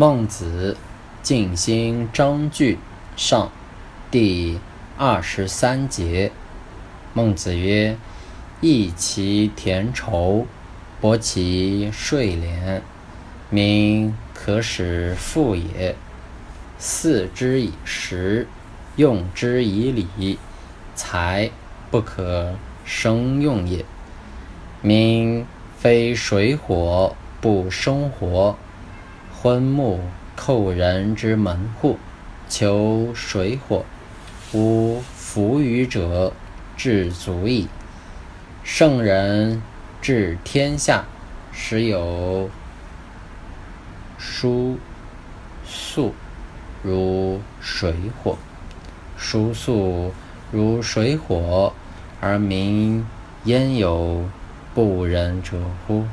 孟子尽心章句上第二十三节。孟子曰：“益其田畴，薄其税敛，民可使富也。祀之以食，用之以礼，财不可生用也。民非水火不生活，昏木叩人之门户，求水火，无弗与者，至足矣。圣人治天下，时有疏肃如水火，疏肃如水火，而民焉有不仁者乎？